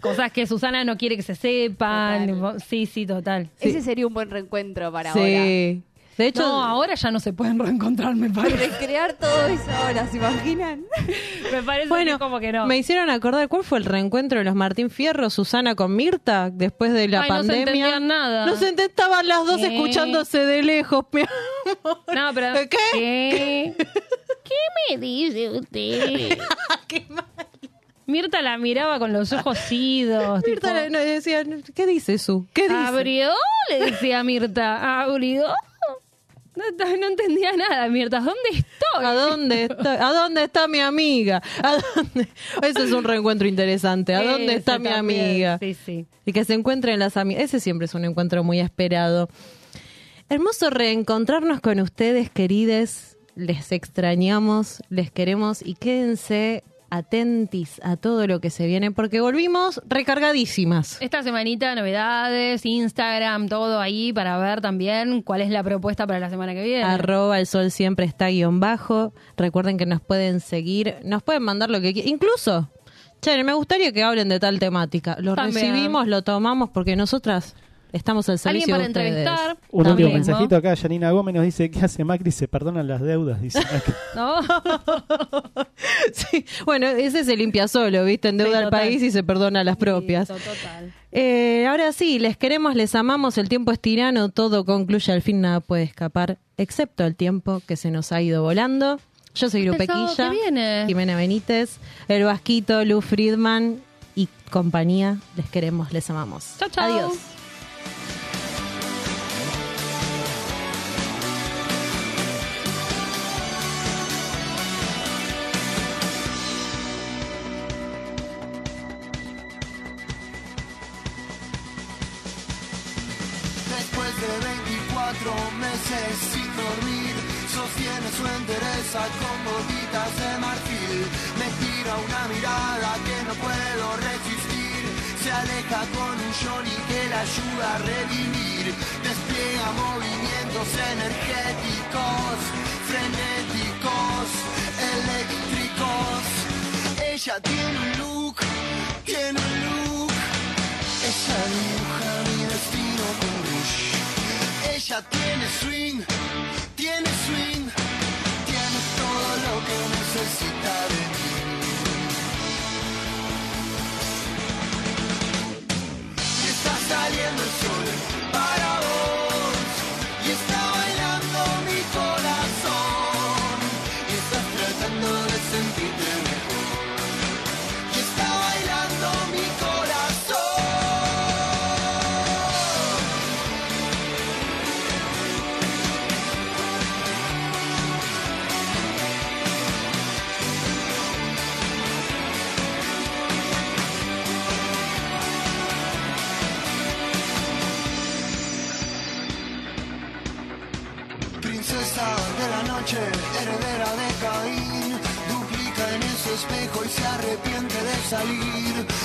Cosas que Susana no quiere que se sepan. Sí, sí, total. Ese sería un buen reencuentro para Sí. De hecho, no, ahora ya no se pueden reencontrar, me parece. Recrear todo eso ahora, ¿se imaginan? Me parece Bueno, que como que no. me hicieron acordar cuál fue el reencuentro de los Martín Fierro, Susana con Mirta, después de la Ay, no se pandemia. entendían nada. No se estaban las dos ¿Qué? escuchándose de lejos. mi amor. No, pero. ¿Qué? ¿Qué? ¿Qué me dice usted? Mirta la miraba con los ojos idos. Mirta tipo, le- decía, ¿qué dice su? ¿Qué dice? ¿Abrió? Le decía Mirta. ¿Abrió? No, entendía nada, Mirta. ¿Dónde estoy? ¿A dónde está? ¿A dónde está mi amiga? ¿A dónde? Ese es un reencuentro interesante. ¿A dónde Ese está mi también, amiga? Sí, sí. Y que se encuentren las amigas. Ese siempre es un encuentro muy esperado. Hermoso reencontrarnos con ustedes, querides. Les extrañamos, les queremos y quédense atentis a todo lo que se viene porque volvimos recargadísimas. Esta semanita, novedades, Instagram, todo ahí para ver también cuál es la propuesta para la semana que viene. Arroba el sol siempre está guion bajo. Recuerden que nos pueden seguir, nos pueden mandar lo que quieran. Incluso, che, me gustaría que hablen de tal temática. Lo También. recibimos, lo tomamos porque nosotras estamos al Alguien servicio para de ustedes. entrevistar. Un también, último ¿no? mensajito acá, Janina Gómez nos dice, ¿qué hace Macri? Se perdonan las deudas, dice acá. ¿No? Sí, bueno, ese se limpia solo, ¿viste? Endeuda Sí, al país y se perdona a las propias. Total. Eh, ahora sí, les queremos, les amamos, el tiempo es tirano, todo concluye, al fin nada puede escapar, excepto el tiempo que se nos ha ido volando. Yo soy sábado Lupequilla. Jimena Benítez, el Vasquito, Lu Friedman y compañía. Les queremos, les amamos. Chau, chau. Adiós. 24 meses sin dormir, sostiene su entereza con botitas de marfil. Me tira una mirada que no puedo resistir. Se aleja con un Johnny que la ayuda a revivir. Despliega movimientos energéticos, frenéticos, eléctricos. Ella tiene un look, tiene un look. Ella dibuja mi destino con rouge. Ella tiene swing, tiene swing, tiene todo lo que necesita de mí. Y está saliendo el sol salir